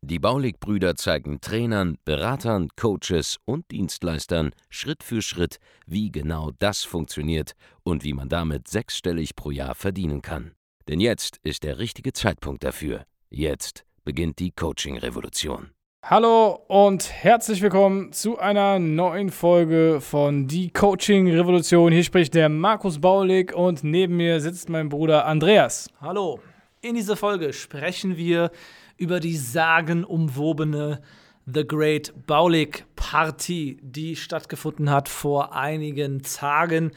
Die Baulig-Brüder zeigen Trainern, Beratern, Coaches und Dienstleistern Schritt für Schritt, wie genau das funktioniert und wie man damit sechsstellig pro Jahr verdienen kann. Denn jetzt ist der richtige Zeitpunkt dafür. Jetzt beginnt die Coaching-Revolution. Hallo und herzlich willkommen zu einer neuen Folge von Die Coaching Revolution. Hier spricht der Markus Baulig und neben mir sitzt mein Bruder Andreas. Hallo. In dieser Folge sprechen wir über die sagenumwobene The Great Baulig Party, die stattgefunden hat vor einigen Tagen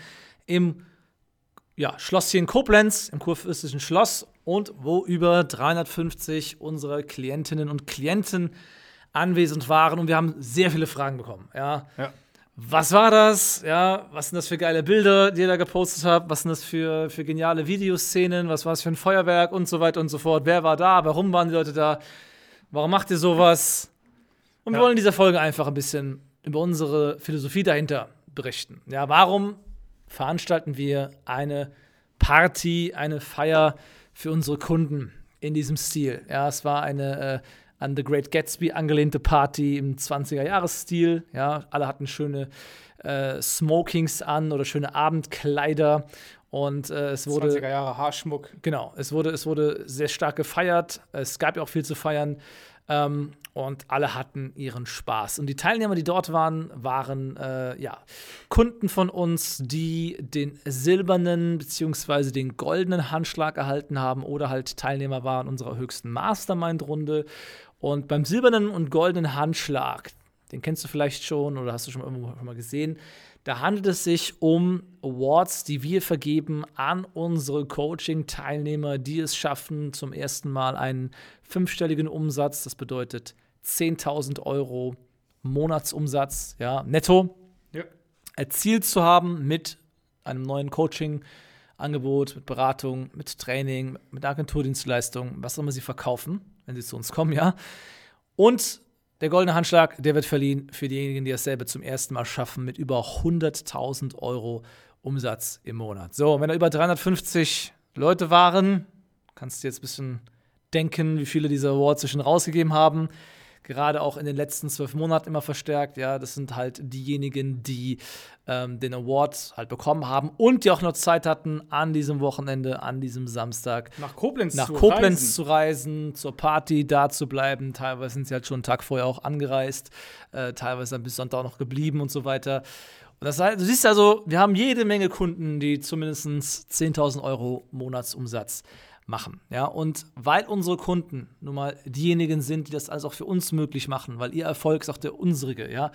im ja, Schlosschen Koblenz, im kurfürstlichen Schloss und wo über 350 unserer Klientinnen und Klienten anwesend waren und wir haben sehr viele Fragen bekommen. Ja. ja. Was war das? Ja, was sind das für geile Bilder, die ihr da gepostet habt? Was sind das für, für geniale Videoszenen? Was war es für ein Feuerwerk und so weiter und so fort? Wer war da? Warum waren die Leute da? Warum macht ihr sowas? Und wir ja. wollen in dieser Folge einfach ein bisschen über unsere Philosophie dahinter berichten. Ja, warum veranstalten wir eine Party, eine Feier für unsere Kunden in diesem Stil? Ja, es war eine äh, an The Great Gatsby angelehnte Party im 20er-Jahres-Stil. Ja, alle hatten schöne äh, Smokings an oder schöne Abendkleider. Und äh, es wurde. 20er Jahre Haarschmuck. Genau, es wurde, es wurde sehr stark gefeiert. Es gab ja auch viel zu feiern. Ähm, und alle hatten ihren Spaß. Und die Teilnehmer, die dort waren, waren äh, ja, Kunden von uns, die den silbernen bzw. den goldenen Handschlag erhalten haben oder halt Teilnehmer waren unserer höchsten Mastermind-Runde. Und beim silbernen und goldenen Handschlag, den kennst du vielleicht schon oder hast du schon irgendwo schon mal gesehen, da handelt es sich um Awards, die wir vergeben an unsere Coaching-Teilnehmer, die es schaffen, zum ersten Mal einen fünfstelligen Umsatz, das bedeutet 10.000 Euro Monatsumsatz, ja, netto, ja. erzielt zu haben mit einem neuen Coaching-Angebot, mit Beratung, mit Training, mit Agenturdienstleistung, was auch immer sie verkaufen wenn sie zu uns kommen, ja. Und der goldene Handschlag, der wird verliehen für diejenigen, die dasselbe zum ersten Mal schaffen, mit über 100.000 Euro Umsatz im Monat. So, wenn da über 350 Leute waren, kannst du jetzt ein bisschen denken, wie viele diese Awards schon rausgegeben haben gerade auch in den letzten zwölf Monaten immer verstärkt. Ja, das sind halt diejenigen, die ähm, den Award halt bekommen haben und die auch noch Zeit hatten, an diesem Wochenende, an diesem Samstag nach Koblenz, nach zu, Koblenz reisen. zu reisen, zur Party da zu bleiben. Teilweise sind sie halt schon einen Tag vorher auch angereist, äh, teilweise dann bis Sonntag noch geblieben und so weiter. Und das heißt, du siehst also, wir haben jede Menge Kunden, die zumindest 10.000 Euro Monatsumsatz machen. Ja, und weil unsere Kunden nun mal diejenigen sind, die das alles auch für uns möglich machen, weil ihr Erfolg ist auch der unsrige, ja,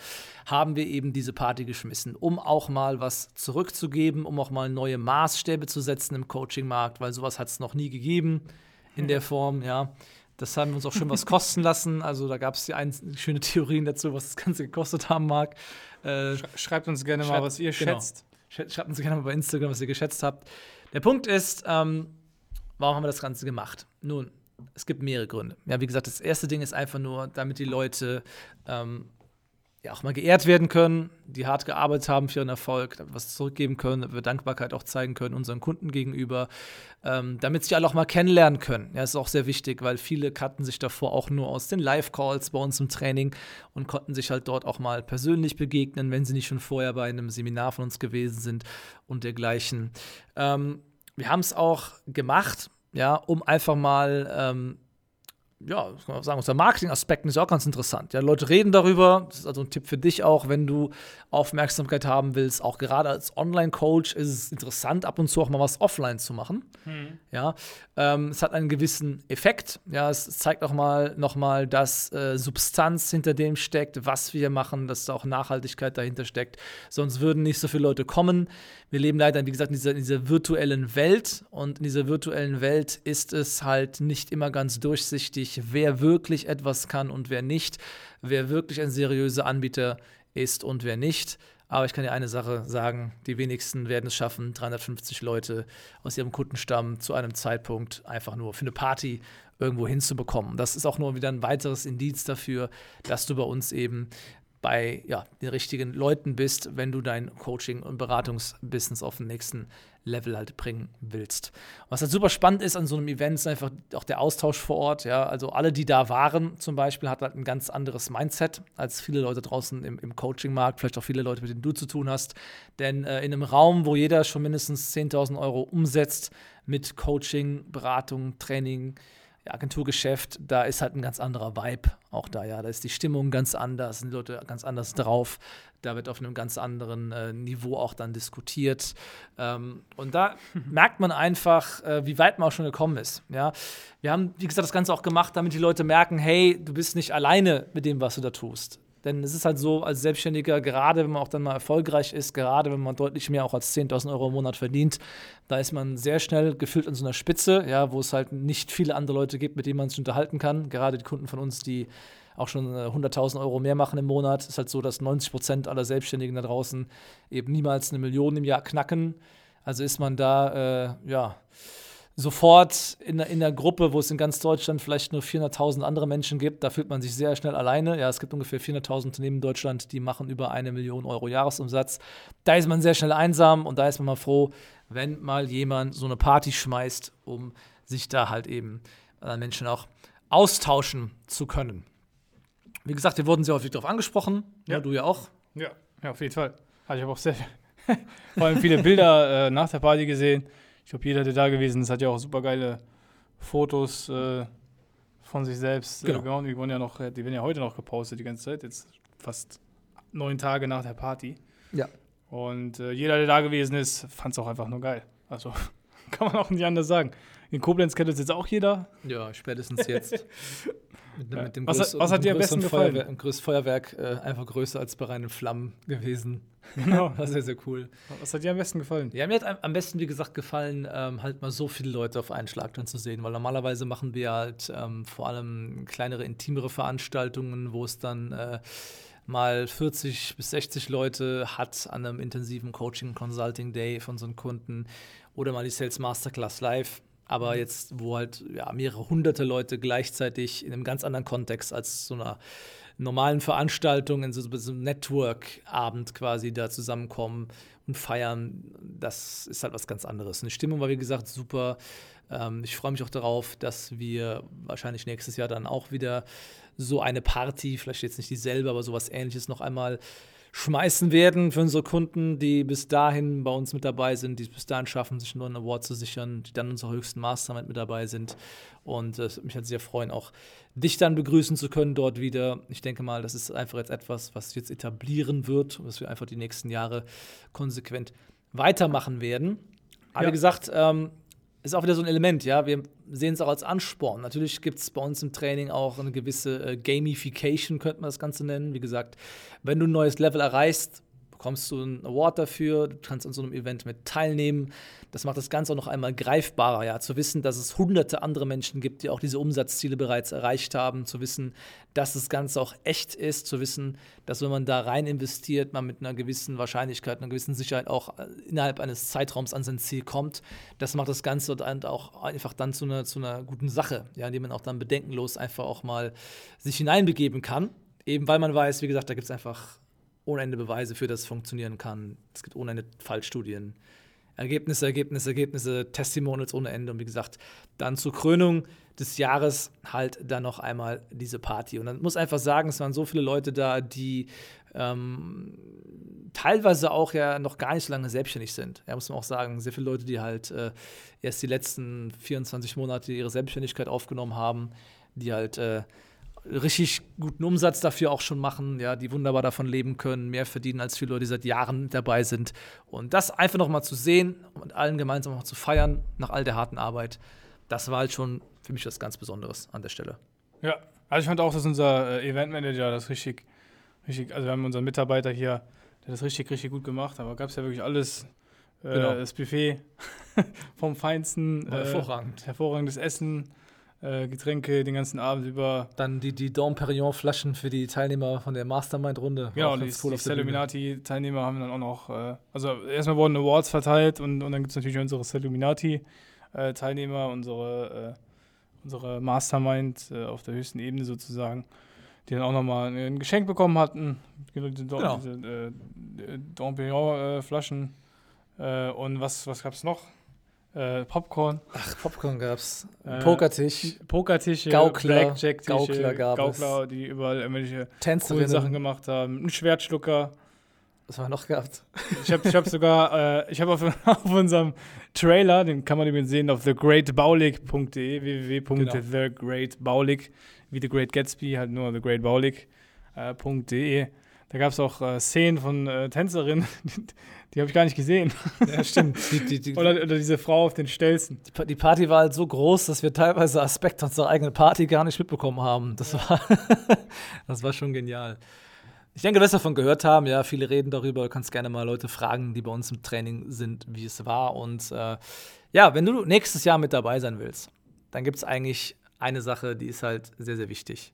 haben wir eben diese Party geschmissen, um auch mal was zurückzugeben, um auch mal neue Maßstäbe zu setzen im Coaching-Markt, weil sowas hat es noch nie gegeben in der Form, ja. Das haben wir uns auch schon was kosten lassen. Also da gab es ja ein, schöne Theorien dazu, was das Ganze gekostet haben mag. Äh, schreibt uns gerne schreibt, mal, was ihr genau. schätzt. Schreibt uns gerne mal bei Instagram, was ihr geschätzt habt. Der Punkt ist, ähm, Warum haben wir das Ganze gemacht? Nun, es gibt mehrere Gründe. Ja, wie gesagt, das erste Ding ist einfach nur, damit die Leute ähm, ja auch mal geehrt werden können, die hart gearbeitet haben für ihren Erfolg, was zurückgeben können, damit wir Dankbarkeit auch zeigen können unseren Kunden gegenüber, ähm, damit sie alle auch mal kennenlernen können. Ja, ist auch sehr wichtig, weil viele kannten sich davor auch nur aus den Live-Calls bei uns im Training und konnten sich halt dort auch mal persönlich begegnen, wenn sie nicht schon vorher bei einem Seminar von uns gewesen sind und dergleichen. Ähm, wir haben es auch gemacht, ja, um einfach mal ähm, ja, kann man sagen, unser Marketing-Aspekt ist auch ganz interessant. Ja, Leute reden darüber. Das ist also ein Tipp für dich auch, wenn du Aufmerksamkeit haben willst. Auch gerade als Online-Coach ist es interessant, ab und zu auch mal was offline zu machen. Ja, ähm, es hat einen gewissen Effekt. Ja, es zeigt auch mal nochmal, dass äh, Substanz hinter dem steckt, was wir machen, dass da auch Nachhaltigkeit dahinter steckt. Sonst würden nicht so viele Leute kommen. Wir leben leider, wie gesagt, in dieser, in dieser virtuellen Welt. Und in dieser virtuellen Welt ist es halt nicht immer ganz durchsichtig sich, wer wirklich etwas kann und wer nicht, wer wirklich ein seriöser Anbieter ist und wer nicht. Aber ich kann dir eine Sache sagen: Die wenigsten werden es schaffen, 350 Leute aus ihrem Kundenstamm zu einem Zeitpunkt einfach nur für eine Party irgendwo hinzubekommen. Das ist auch nur wieder ein weiteres Indiz dafür, dass du bei uns eben bei ja, den richtigen Leuten bist, wenn du dein Coaching- und Beratungsbusiness auf den nächsten Level halt bringen willst. Was halt super spannend ist an so einem Event, ist einfach auch der Austausch vor Ort. Ja, also alle, die da waren, zum Beispiel, hat halt ein ganz anderes Mindset als viele Leute draußen im, im Coaching-Markt, vielleicht auch viele Leute, mit denen du zu tun hast. Denn äh, in einem Raum, wo jeder schon mindestens 10.000 Euro umsetzt mit Coaching, Beratung, Training, Agenturgeschäft, da ist halt ein ganz anderer Vibe auch da, ja. Da ist die Stimmung ganz anders, sind Leute ganz anders drauf. Da wird auf einem ganz anderen äh, Niveau auch dann diskutiert. Ähm, und da merkt man einfach, äh, wie weit man auch schon gekommen ist. Ja? Wir haben, wie gesagt, das Ganze auch gemacht, damit die Leute merken, hey, du bist nicht alleine mit dem, was du da tust. Denn es ist halt so, als Selbstständiger, gerade wenn man auch dann mal erfolgreich ist, gerade wenn man deutlich mehr auch als 10.000 Euro im Monat verdient, da ist man sehr schnell gefühlt an so einer Spitze, ja, wo es halt nicht viele andere Leute gibt, mit denen man sich unterhalten kann. Gerade die Kunden von uns, die auch schon 100.000 äh, Euro mehr machen im Monat, ist halt so, dass 90 Prozent aller Selbstständigen da draußen eben niemals eine Million im Jahr knacken. Also ist man da, äh, ja, sofort in, in der Gruppe, wo es in ganz Deutschland vielleicht nur 400.000 andere Menschen gibt, da fühlt man sich sehr schnell alleine. Ja, es gibt ungefähr 400.000 Unternehmen in Deutschland, die machen über eine Million Euro Jahresumsatz. Da ist man sehr schnell einsam und da ist man mal froh, wenn mal jemand so eine Party schmeißt, um sich da halt eben äh, Menschen auch austauschen zu können. Wie gesagt, wir wurden sehr häufig darauf angesprochen. Ja, ja du ja auch. Ja, ja auf jeden Fall. Also ich habe auch sehr, vor allem viele Bilder äh, nach der Party gesehen ich glaube, jeder, der da gewesen ist, hat ja auch super geile Fotos äh, von sich selbst. Genau. Äh, die, wurden ja noch, die werden ja heute noch gepostet die ganze Zeit, jetzt fast neun Tage nach der Party. Ja. Und äh, jeder, der da gewesen ist, fand es auch einfach nur geil. Also kann man auch nicht anders sagen. In Koblenz kennt es jetzt auch jeder. Ja, spätestens jetzt. mit, ja. mit dem was, größ, was hat dir am besten gefallen? Feuerwehr, ein größtes Feuerwerk, äh, einfach größer als bei reinen Flammen gewesen. Genau. War sehr, sehr cool. Was hat dir am besten gefallen? Ja, mir hat am besten, wie gesagt, gefallen, ähm, halt mal so viele Leute auf einen Schlag dann zu sehen, weil normalerweise machen wir halt ähm, vor allem kleinere, intimere Veranstaltungen, wo es dann äh, mal 40 bis 60 Leute hat an einem intensiven Coaching Consulting Day von so einem Kunden oder mal die Sales Masterclass live aber jetzt, wo halt ja, mehrere hunderte Leute gleichzeitig in einem ganz anderen Kontext als so einer normalen Veranstaltung, in so, so einem Network-Abend quasi da zusammenkommen und feiern, das ist halt was ganz anderes. Und die Stimmung war, wie gesagt, super. Ähm, ich freue mich auch darauf, dass wir wahrscheinlich nächstes Jahr dann auch wieder so eine Party, vielleicht jetzt nicht dieselbe, aber sowas ähnliches noch einmal schmeißen werden für unsere Kunden, die bis dahin bei uns mit dabei sind, die es bis dahin schaffen, sich einen neuen Award zu sichern, die dann unserer höchsten Mastermind mit dabei sind. Und es äh, mich halt sehr freuen, auch dich dann begrüßen zu können dort wieder. Ich denke mal, das ist einfach jetzt etwas, was jetzt etablieren wird, was wir einfach die nächsten Jahre konsequent weitermachen werden. Aber ja. wie gesagt, ähm, ist auch wieder so ein Element, ja. Wir sehen es auch als Ansporn. Natürlich gibt es bei uns im Training auch eine gewisse äh, Gamification, könnte man das Ganze nennen. Wie gesagt, wenn du ein neues Level erreichst, bekommst du einen Award dafür, du kannst an so einem Event mit teilnehmen. Das macht das Ganze auch noch einmal greifbarer, ja, zu wissen, dass es hunderte andere Menschen gibt, die auch diese Umsatzziele bereits erreicht haben, zu wissen, dass das Ganze auch echt ist, zu wissen, dass wenn man da rein investiert, man mit einer gewissen Wahrscheinlichkeit, einer gewissen Sicherheit auch äh, innerhalb eines Zeitraums an sein Ziel kommt. Das macht das Ganze dann auch einfach dann zu einer, zu einer guten Sache, ja, indem man auch dann bedenkenlos einfach auch mal sich hineinbegeben kann. Eben weil man weiß, wie gesagt, da gibt es einfach ohne Ende Beweise für, dass es funktionieren kann. Es gibt ohne Ende Fallstudien. Ergebnisse, Ergebnisse, Ergebnisse, Testimonials ohne Ende. Und wie gesagt, dann zur Krönung des Jahres halt dann noch einmal diese Party. Und dann muss einfach sagen, es waren so viele Leute da, die ähm, teilweise auch ja noch gar nicht so lange selbstständig sind. Ja, muss man auch sagen, sehr viele Leute, die halt äh, erst die letzten 24 Monate ihre Selbstständigkeit aufgenommen haben, die halt äh, richtig guten Umsatz dafür auch schon machen, ja, die wunderbar davon leben können, mehr verdienen als viele Leute, die seit Jahren dabei sind. Und das einfach nochmal zu sehen und allen gemeinsam noch zu feiern, nach all der harten Arbeit, das war halt schon für mich was ganz Besonderes an der Stelle. Ja, also ich fand auch, dass unser äh, Eventmanager das richtig, richtig, also wir haben unseren Mitarbeiter hier, der das richtig, richtig gut gemacht, aber gab es ja wirklich alles. Äh, genau. Das Buffet vom Feinsten. Äh, hervorragend. Hervorragendes Essen äh, Getränke den ganzen Abend über. Dann die, die Dom Perignon Flaschen für die Teilnehmer von der Mastermind-Runde. Genau, die, cool die Celluminati-Teilnehmer haben dann auch noch, äh, also erstmal wurden Awards verteilt und, und dann gibt es natürlich unsere Celluminati-Teilnehmer, unsere, äh, unsere Mastermind äh, auf der höchsten Ebene sozusagen, die dann auch nochmal ein Geschenk bekommen hatten. Diese, genau. diese äh, Dom Perignon-Flaschen. Äh, und was, was gab es noch? Äh, Popcorn. Ach, Popcorn gab's. Äh, Pokertisch. Pokertische, Gaukler, Blackjack-Tische, Gaukler, gab Gaukler, die überall irgendwelche coolen Sachen gemacht haben. Ein Schwertschlucker. Was haben wir noch gehabt? Ich habe ich hab sogar, äh, ich habe auf, auf, unserem Trailer, den kann man übrigens sehen auf thegreatbaulig.de, www.thegreatbaulig, wie The Great Gatsby, halt nur thegreatbaulig.de. Äh, da gab es auch äh, Szenen von äh, Tänzerinnen, Die habe ich gar nicht gesehen. Ja, stimmt. Die, die, die, oder, oder, diese Frau auf den Stelzen. Die Party war halt so groß, dass wir teilweise Aspekte unserer eigenen Party gar nicht mitbekommen haben. Das, ja. war, das war schon genial. Ich denke, du wirst davon gehört haben. Ja, viele reden darüber. Du kannst gerne mal Leute fragen, die bei uns im Training sind, wie es war. Und äh, ja, wenn du nächstes Jahr mit dabei sein willst, dann gibt es eigentlich eine Sache, die ist halt sehr, sehr wichtig.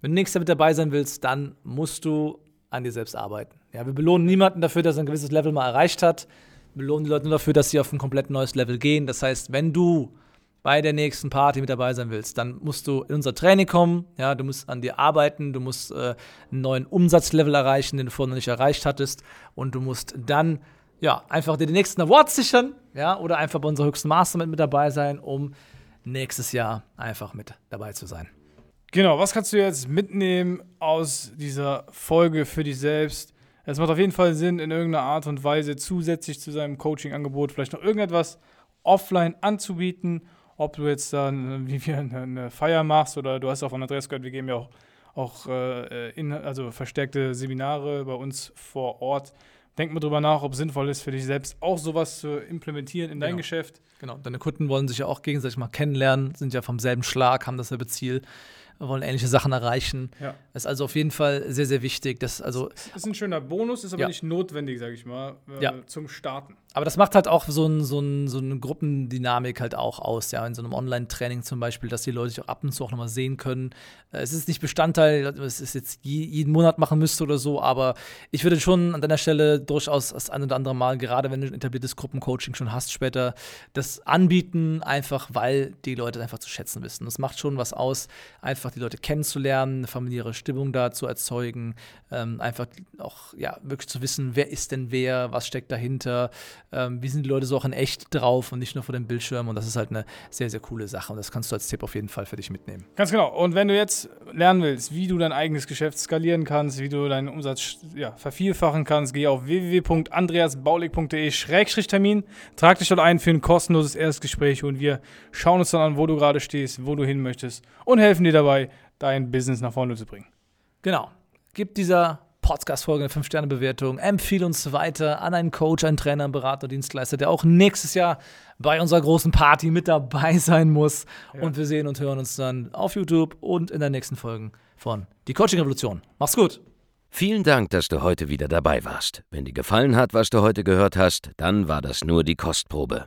Wenn du nächstes Jahr mit dabei sein willst, dann musst du an dir selbst arbeiten. Ja, wir belohnen niemanden dafür, dass er ein gewisses Level mal erreicht hat. Wir belohnen die Leute nur dafür, dass sie auf ein komplett neues Level gehen. Das heißt, wenn du bei der nächsten Party mit dabei sein willst, dann musst du in unser Training kommen, ja, du musst an dir arbeiten, du musst äh, einen neuen Umsatzlevel erreichen, den du vorher noch nicht erreicht hattest und du musst dann ja, einfach dir den nächsten Award sichern, ja, oder einfach bei unserer höchsten Mastermind mit dabei sein, um nächstes Jahr einfach mit dabei zu sein. Genau, was kannst du jetzt mitnehmen aus dieser Folge für dich selbst? Es macht auf jeden Fall Sinn, in irgendeiner Art und Weise zusätzlich zu seinem Coaching-Angebot vielleicht noch irgendetwas offline anzubieten. Ob du jetzt dann, wie wir eine Feier machst oder du hast auch von Andreas gehört, wir geben ja auch, auch äh, in, also verstärkte Seminare bei uns vor Ort. Denk mal drüber nach, ob es sinnvoll ist für dich selbst auch sowas zu implementieren in dein genau. Geschäft. Genau, deine Kunden wollen sich ja auch gegenseitig mal kennenlernen, sind ja vom selben Schlag, haben dasselbe Ziel wollen ähnliche Sachen erreichen. Ja. Das ist also auf jeden Fall sehr, sehr wichtig. Das, also, ist ein schöner Bonus, ist aber ja. nicht notwendig, sage ich mal, äh, ja. zum Starten. Aber das macht halt auch so, ein, so, ein, so eine Gruppendynamik halt auch aus, ja, in so einem Online-Training zum Beispiel, dass die Leute sich auch ab und zu auch nochmal sehen können. Äh, es ist nicht Bestandteil, es ist jetzt jeden Monat machen müsste oder so, aber ich würde schon an deiner Stelle durchaus das ein oder andere Mal, gerade wenn du ein etabliertes Gruppencoaching schon hast, später das anbieten, einfach weil die Leute einfach zu schätzen wissen. Das macht schon was aus, einfach die Leute kennenzulernen, eine familiäre Stimmung da zu erzeugen, ähm, einfach auch ja wirklich zu wissen, wer ist denn wer, was steckt dahinter ähm, wie sind die Leute so auch in echt drauf und nicht nur vor dem Bildschirm. Und das ist halt eine sehr, sehr coole Sache. Und das kannst du als Tipp auf jeden Fall für dich mitnehmen. Ganz genau. Und wenn du jetzt lernen willst, wie du dein eigenes Geschäft skalieren kannst, wie du deinen Umsatz ja, vervielfachen kannst, geh auf www.andreasbaulig.de-termin, trag dich dort ein für ein kostenloses Erstgespräch und wir schauen uns dann an, wo du gerade stehst, wo du hin möchtest und helfen dir dabei, dein Business nach vorne zu bringen. Genau. Gib dieser Podcast-Folge eine 5-Sterne-Bewertung. Empfehle uns weiter an einen Coach, einen Trainer, einen Berater, Dienstleister, der auch nächstes Jahr bei unserer großen Party mit dabei sein muss. Ja. Und wir sehen und hören uns dann auf YouTube und in den nächsten Folgen von Die Coaching Revolution. Mach's gut! Vielen Dank, dass du heute wieder dabei warst. Wenn dir gefallen hat, was du heute gehört hast, dann war das nur die Kostprobe.